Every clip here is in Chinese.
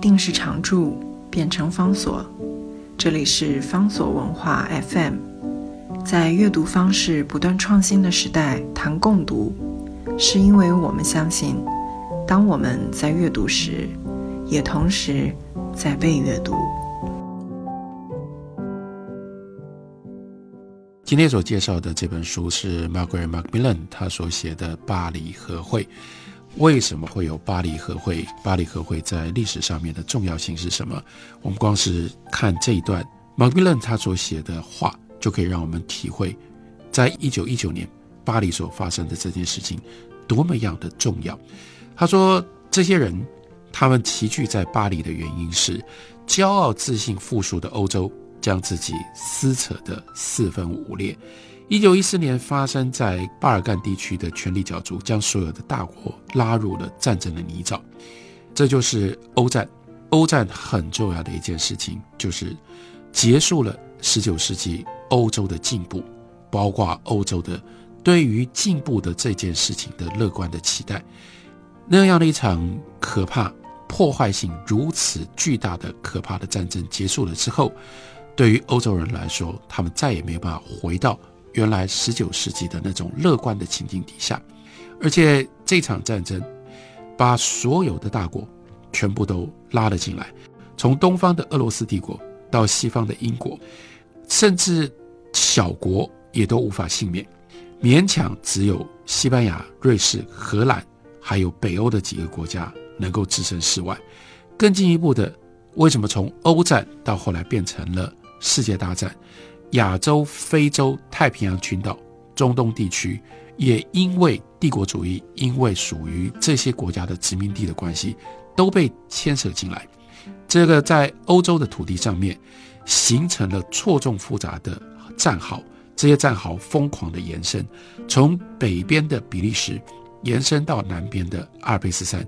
定是常驻，变成方所。这里是方所文化 FM。在阅读方式不断创新的时代，谈共读，是因为我们相信，当我们在阅读时，也同时在被阅读。今天所介绍的这本书是 Margaret Macmillan 他所写的《巴黎和会》。为什么会有巴黎和会？巴黎和会在历史上面的重要性是什么？我们光是看这一段马圭勒他所写的话，就可以让我们体会，在一九一九年巴黎所发生的这件事情多么样的重要。他说，这些人他们齐聚在巴黎的原因是，骄傲自信富庶的欧洲。将自己撕扯得四分五裂。一九一四年发生在巴尔干地区的权力角逐，将所有的大国拉入了战争的泥沼。这就是欧战。欧战很重要的一件事情，就是结束了十九世纪欧洲的进步，包括欧洲的对于进步的这件事情的乐观的期待。那样的一场可怕、破坏性如此巨大的可怕的战争结束了之后。对于欧洲人来说，他们再也没有办法回到原来十九世纪的那种乐观的情境底下，而且这场战争把所有的大国全部都拉了进来，从东方的俄罗斯帝国到西方的英国，甚至小国也都无法幸免，勉强只有西班牙、瑞士、荷兰，还有北欧的几个国家能够置身事外。更进一步的，为什么从欧战到后来变成了？世界大战，亚洲、非洲、太平洋群岛、中东地区，也因为帝国主义，因为属于这些国家的殖民地的关系，都被牵涉进来。这个在欧洲的土地上面，形成了错综复杂的战壕。这些战壕疯狂的延伸，从北边的比利时延伸到南边的阿尔卑斯山，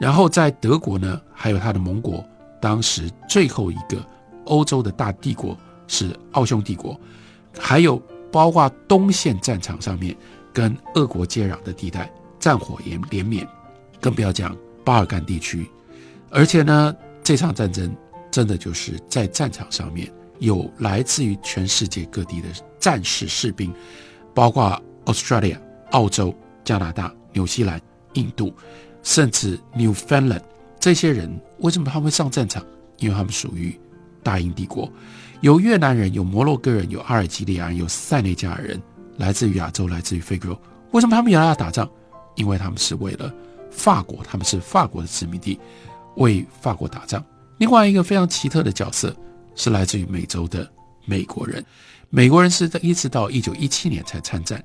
然后在德国呢，还有他的盟国，当时最后一个。欧洲的大帝国是奥匈帝国，还有包括东线战场上面跟俄国接壤的地带，战火也连绵，更不要讲巴尔干地区。而且呢，这场战争真的就是在战场上面有来自于全世界各地的战士士兵，包括 Australia、澳洲、加拿大、纽西兰、印度，甚至 Newfoundland 这些人，为什么他们会上战场？因为他们属于。大英帝国有越南人，有摩洛哥人，有阿尔及利亚人，有塞内加尔人，来自于亚洲，来自于非洲。为什么他们也要打仗？因为他们是为了法国，他们是法国的殖民地，为法国打仗。另外一个非常奇特的角色是来自于美洲的美国人。美国人是在一直到一九一七年才参战，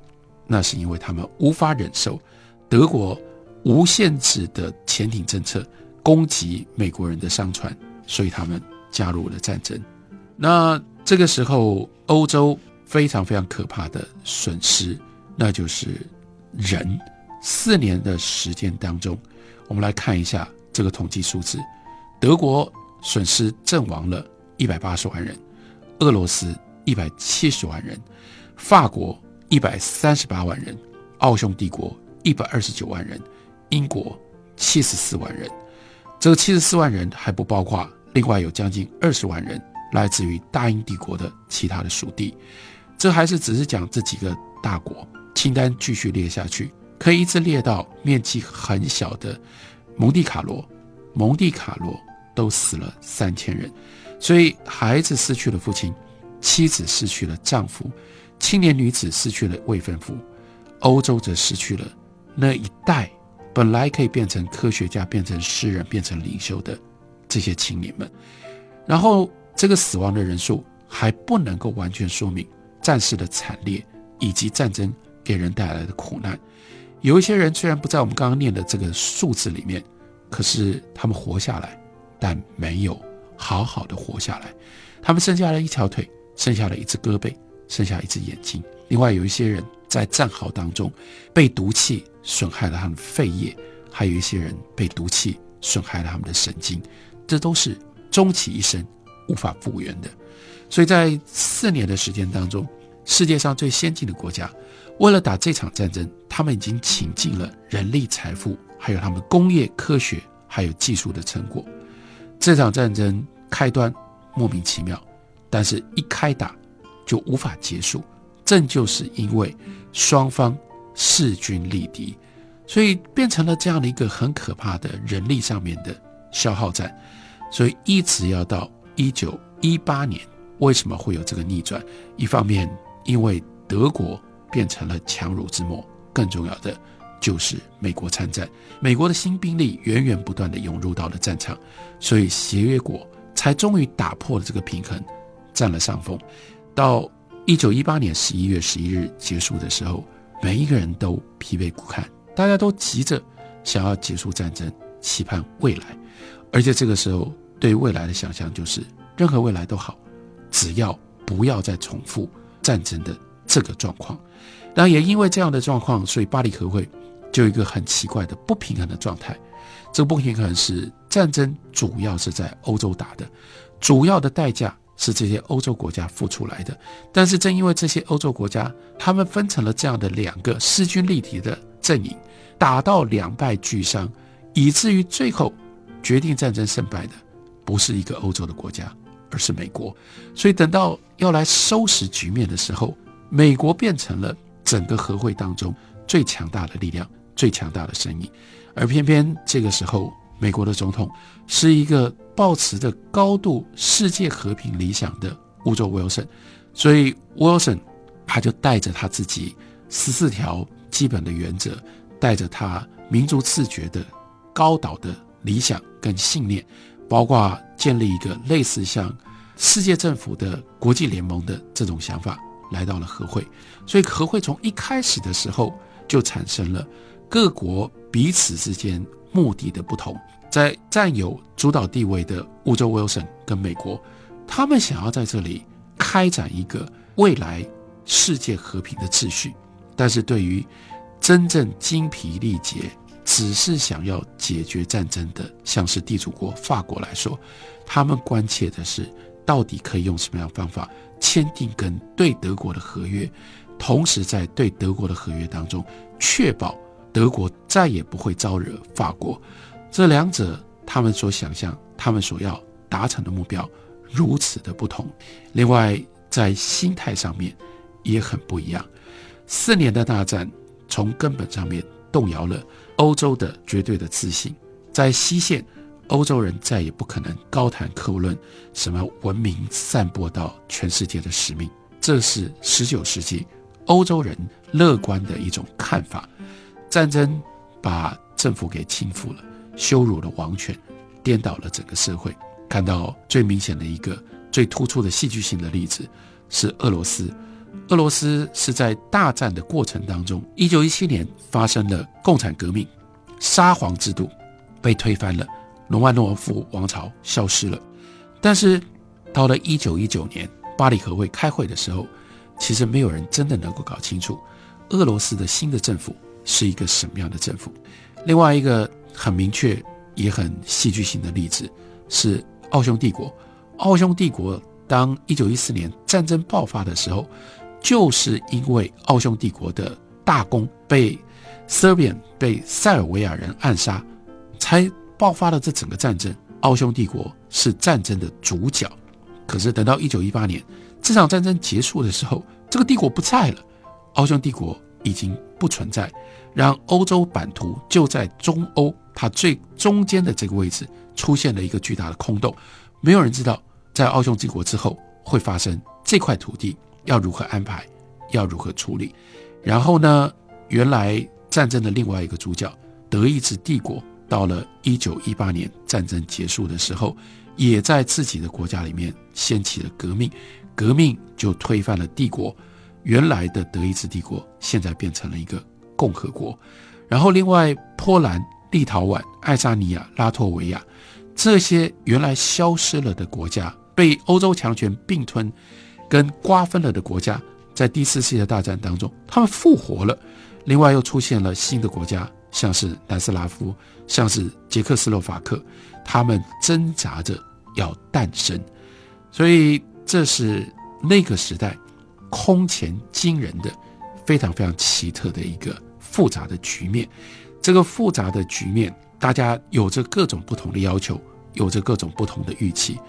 那是因为他们无法忍受德国无限制的潜艇政策攻击美国人的商船，所以他们。加入了战争，那这个时候欧洲非常非常可怕的损失，那就是人。四年的时间当中，我们来看一下这个统计数字：德国损失阵亡了一百八十万人，俄罗斯一百七十万人，法国一百三十八万人，奥匈帝国一百二十九万人，英国七十四万人。这个七十四万人还不包括。另外有将近二十万人来自于大英帝国的其他的属地，这还是只是讲这几个大国，清单继续列下去，可以一直列到面积很小的蒙蒂卡罗，蒙蒂卡罗都死了三千人，所以孩子失去了父亲，妻子失去了丈夫，青年女子失去了未婚夫，欧洲则失去了那一代本来可以变成科学家、变成诗人、变成领袖的。这些青年们，然后这个死亡的人数还不能够完全说明战事的惨烈以及战争给人带来的苦难。有一些人虽然不在我们刚刚念的这个数字里面，可是他们活下来，但没有好好的活下来。他们剩下了一条腿，剩下了一只胳膊，剩下一只眼睛。另外有一些人在战壕当中被毒气损害了他们肺叶，还有一些人被毒气损害了他们的神经。这都是终其一生无法复原的，所以在四年的时间当中，世界上最先进的国家为了打这场战争，他们已经倾尽了人力、财富，还有他们工业、科学还有技术的成果。这场战争开端莫名其妙，但是一开打就无法结束，正就是因为双方势均力敌，所以变成了这样的一个很可怕的人力上面的消耗战。所以一直要到一九一八年，为什么会有这个逆转？一方面因为德国变成了强弩之末，更重要的。就是美国参战，美国的新兵力源源不断地涌入到了战场，所以协约国才终于打破了这个平衡，占了上风。到一九一八年十一月十一日结束的时候，每一个人都疲惫不堪，大家都急着想要结束战争，期盼未来。而且这个时候对未来的想象就是，任何未来都好，只要不要再重复战争的这个状况。那也因为这样的状况，所以巴黎和会。就一个很奇怪的不平衡的状态，这个不平衡是战争主要是在欧洲打的，主要的代价是这些欧洲国家付出来的。但是正因为这些欧洲国家，他们分成了这样的两个势均力敌的阵营，打到两败俱伤，以至于最后决定战争胜败的不是一个欧洲的国家，而是美国。所以等到要来收拾局面的时候，美国变成了整个和会当中最强大的力量。最强大的声音，而偏偏这个时候，美国的总统是一个抱持着高度世界和平理想的乌州威尔森，所以威尔森他就带着他自己十四条基本的原则，带着他民族自觉的高岛的理想跟信念，包括建立一个类似像世界政府的国际联盟的这种想法，来到了和会。所以和会从一开始的时候就产生了。各国彼此之间目的的不同，在占有主导地位的欧洲威尔森跟美国，他们想要在这里开展一个未来世界和平的秩序，但是对于真正精疲力竭、只是想要解决战争的，像是地主国法国来说，他们关切的是到底可以用什么样的方法签订跟对德国的合约，同时在对德国的合约当中确保。德国再也不会招惹法国，这两者他们所想象、他们所要达成的目标如此的不同。另外，在心态上面也很不一样。四年的大战从根本上面动摇了欧洲的绝对的自信。在西线，欧洲人再也不可能高谈阔论什么文明散播到全世界的使命，这是十九世纪欧洲人乐观的一种看法。战争把政府给倾覆了，羞辱了王权，颠倒了整个社会。看到最明显的一个、最突出的戏剧性的例子是俄罗斯。俄罗斯是在大战的过程当中，一九一七年发生了共产革命，沙皇制度被推翻了，罗曼诺夫王朝消失了。但是到了一九一九年巴黎和会开会的时候，其实没有人真的能够搞清楚俄罗斯的新的政府。是一个什么样的政府？另外一个很明确也很戏剧性的例子是奥匈帝国。奥匈帝国当一九一四年战争爆发的时候，就是因为奥匈帝国的大公被 Serbian 被塞尔维亚人暗杀，才爆发了这整个战争。奥匈帝国是战争的主角，可是等到一九一八年这场战争结束的时候，这个帝国不在了，奥匈帝国已经不存在。让欧洲版图就在中欧，它最中间的这个位置出现了一个巨大的空洞，没有人知道在奥匈帝国之后会发生这块土地要如何安排，要如何处理。然后呢，原来战争的另外一个主角德意志帝国，到了一九一八年战争结束的时候，也在自己的国家里面掀起了革命，革命就推翻了帝国，原来的德意志帝国现在变成了一个。共和国，然后另外波兰、立陶宛、爱沙尼亚、拉脱维亚这些原来消失了的国家，被欧洲强权并吞跟瓜分了的国家，在第四世界大战当中，他们复活了。另外又出现了新的国家，像是南斯拉夫，像是捷克斯洛伐克，他们挣扎着要诞生。所以这是那个时代空前惊人的。非常非常奇特的一个复杂的局面，这个复杂的局面，大家有着各种不同的要求，有着各种不同的预期。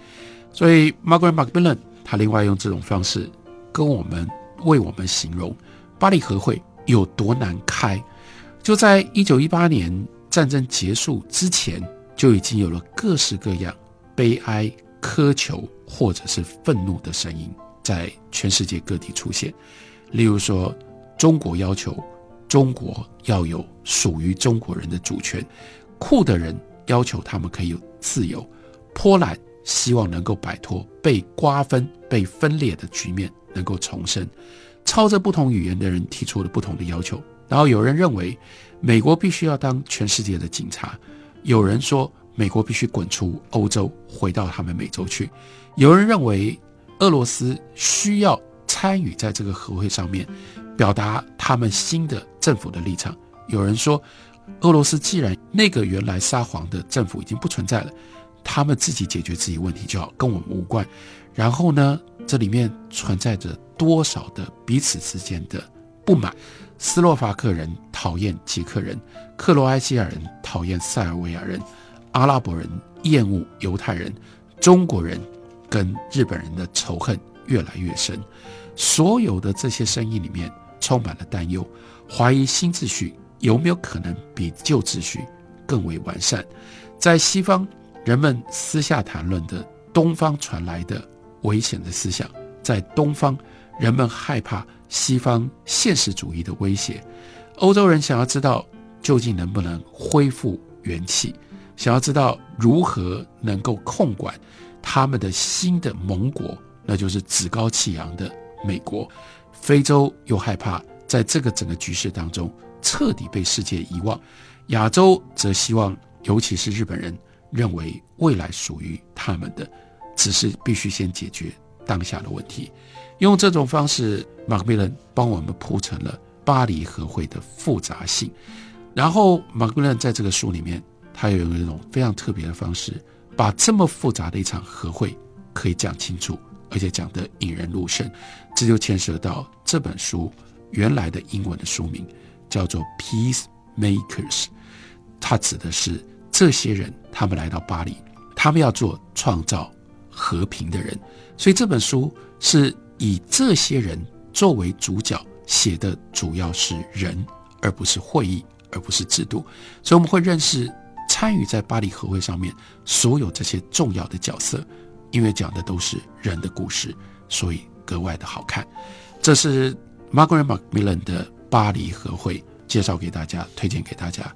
所以 Margaret Macmillan 他另外用这种方式跟我们为我们形容巴黎和会有多难开。就在一九一八年战争结束之前，就已经有了各式各样悲哀、苛求或者是愤怒的声音在全世界各地出现。例如说，中国要求中国要有属于中国人的主权，库的人要求他们可以有自由，波兰。希望能够摆脱被瓜分、被分裂的局面，能够重生。操着不同语言的人提出了不同的要求。然后有人认为，美国必须要当全世界的警察；有人说，美国必须滚出欧洲，回到他们美洲去；有人认为，俄罗斯需要参与在这个和会上面，表达他们新的政府的立场；有人说，俄罗斯既然那个原来撒谎的政府已经不存在了。他们自己解决自己问题就好，跟我们无关。然后呢，这里面存在着多少的彼此之间的不满？斯洛伐克人讨厌捷克人，克罗埃西亚人讨厌塞尔维亚人，阿拉伯人厌恶犹太人，中国人跟日本人的仇恨越来越深。所有的这些声音里面充满了担忧，怀疑新秩序有没有可能比旧秩序更为完善？在西方。人们私下谈论的东方传来的危险的思想，在东方，人们害怕西方现实主义的威胁。欧洲人想要知道究竟能不能恢复元气，想要知道如何能够控管他们的新的盟国，那就是趾高气扬的美国。非洲又害怕在这个整个局势当中彻底被世界遗忘。亚洲则希望，尤其是日本人。认为未来属于他们的，只是必须先解决当下的问题。用这种方式，马克米伦帮我们铺成了巴黎和会的复杂性。然后，马克米伦在这个书里面，他又用一种非常特别的方式，把这么复杂的一场和会可以讲清楚，而且讲得引人入胜。这就牵涉到这本书原来的英文的书名叫做《Peace Makers》，它指的是。这些人，他们来到巴黎，他们要做创造和平的人，所以这本书是以这些人作为主角写的，主要是人，而不是会议，而不是制度。所以我们会认识参与在巴黎和会上面所有这些重要的角色，因为讲的都是人的故事，所以格外的好看。这是 Margaret Macmillan 的巴黎和会介绍给大家，推荐给大家。